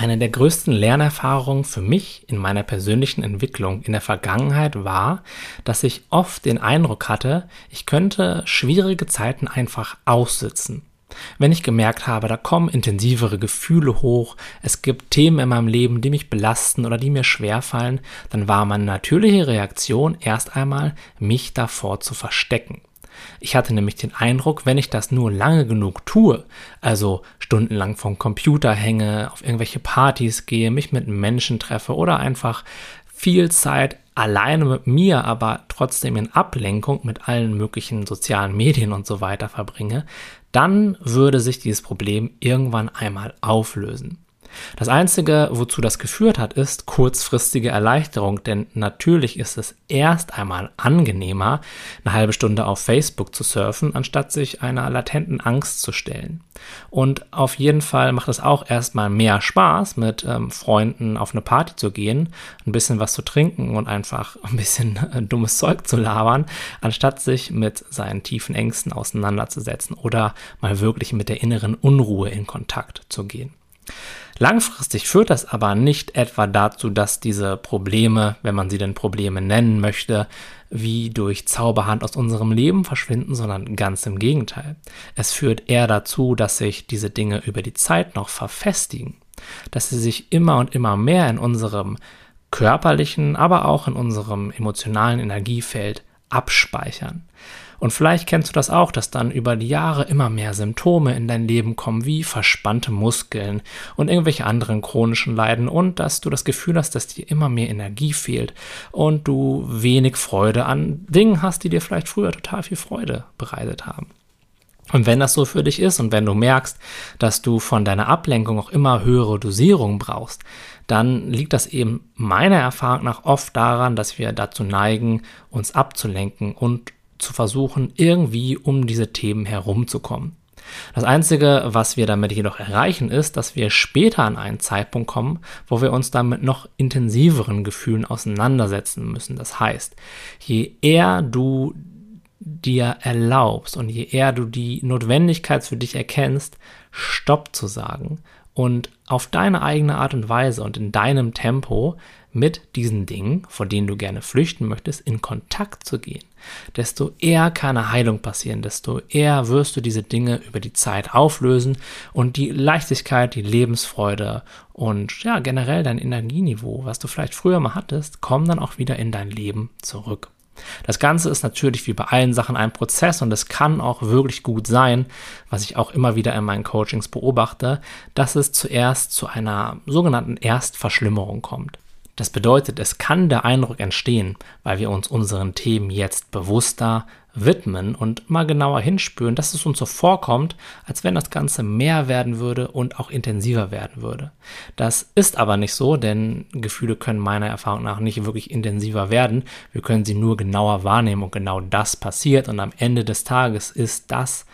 Eine der größten Lernerfahrungen für mich in meiner persönlichen Entwicklung in der Vergangenheit war, dass ich oft den Eindruck hatte, ich könnte schwierige Zeiten einfach aussitzen. Wenn ich gemerkt habe, da kommen intensivere Gefühle hoch, es gibt Themen in meinem Leben, die mich belasten oder die mir schwerfallen, dann war meine natürliche Reaktion erst einmal, mich davor zu verstecken. Ich hatte nämlich den Eindruck, wenn ich das nur lange genug tue, also stundenlang vom Computer hänge, auf irgendwelche Partys gehe, mich mit Menschen treffe oder einfach viel Zeit alleine mit mir, aber trotzdem in Ablenkung mit allen möglichen sozialen Medien und so weiter verbringe, dann würde sich dieses Problem irgendwann einmal auflösen. Das Einzige, wozu das geführt hat, ist kurzfristige Erleichterung, denn natürlich ist es erst einmal angenehmer, eine halbe Stunde auf Facebook zu surfen, anstatt sich einer latenten Angst zu stellen. Und auf jeden Fall macht es auch erstmal mehr Spaß, mit ähm, Freunden auf eine Party zu gehen, ein bisschen was zu trinken und einfach ein bisschen äh, dummes Zeug zu labern, anstatt sich mit seinen tiefen Ängsten auseinanderzusetzen oder mal wirklich mit der inneren Unruhe in Kontakt zu gehen. Langfristig führt das aber nicht etwa dazu, dass diese Probleme, wenn man sie denn Probleme nennen möchte, wie durch Zauberhand aus unserem Leben verschwinden, sondern ganz im Gegenteil. Es führt eher dazu, dass sich diese Dinge über die Zeit noch verfestigen, dass sie sich immer und immer mehr in unserem körperlichen, aber auch in unserem emotionalen Energiefeld abspeichern. Und vielleicht kennst du das auch, dass dann über die Jahre immer mehr Symptome in dein Leben kommen, wie verspannte Muskeln und irgendwelche anderen chronischen Leiden und dass du das Gefühl hast, dass dir immer mehr Energie fehlt und du wenig Freude an Dingen hast, die dir vielleicht früher total viel Freude bereitet haben. Und wenn das so für dich ist und wenn du merkst, dass du von deiner Ablenkung auch immer höhere Dosierungen brauchst, dann liegt das eben meiner Erfahrung nach oft daran, dass wir dazu neigen, uns abzulenken und zu versuchen, irgendwie um diese Themen herumzukommen. Das Einzige, was wir damit jedoch erreichen, ist, dass wir später an einen Zeitpunkt kommen, wo wir uns damit noch intensiveren Gefühlen auseinandersetzen müssen. Das heißt, je eher du dir erlaubst und je eher du die Notwendigkeit für dich erkennst, Stopp zu sagen und auf deine eigene Art und Weise und in deinem Tempo mit diesen Dingen, vor denen du gerne flüchten möchtest, in Kontakt zu gehen, desto eher kann eine Heilung passieren, desto eher wirst du diese Dinge über die Zeit auflösen und die Leichtigkeit, die Lebensfreude und ja, generell dein Energieniveau, was du vielleicht früher mal hattest, kommen dann auch wieder in dein Leben zurück. Das Ganze ist natürlich wie bei allen Sachen ein Prozess und es kann auch wirklich gut sein, was ich auch immer wieder in meinen Coachings beobachte, dass es zuerst zu einer sogenannten Erstverschlimmerung kommt. Das bedeutet, es kann der Eindruck entstehen, weil wir uns unseren Themen jetzt bewusster widmen und mal genauer hinspüren, dass es uns so vorkommt, als wenn das Ganze mehr werden würde und auch intensiver werden würde. Das ist aber nicht so, denn Gefühle können meiner Erfahrung nach nicht wirklich intensiver werden. Wir können sie nur genauer wahrnehmen und genau das passiert und am Ende des Tages ist das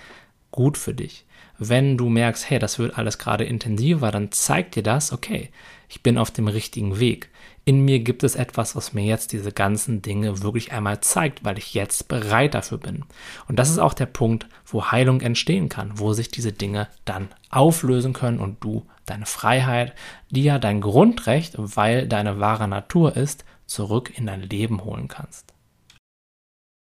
gut für dich. Wenn du merkst, hey, das wird alles gerade intensiver, dann zeigt dir das, okay, ich bin auf dem richtigen Weg in mir gibt es etwas, was mir jetzt diese ganzen Dinge wirklich einmal zeigt, weil ich jetzt bereit dafür bin. Und das ist auch der Punkt, wo Heilung entstehen kann, wo sich diese Dinge dann auflösen können und du deine Freiheit, die ja dein Grundrecht, weil deine wahre Natur ist, zurück in dein Leben holen kannst.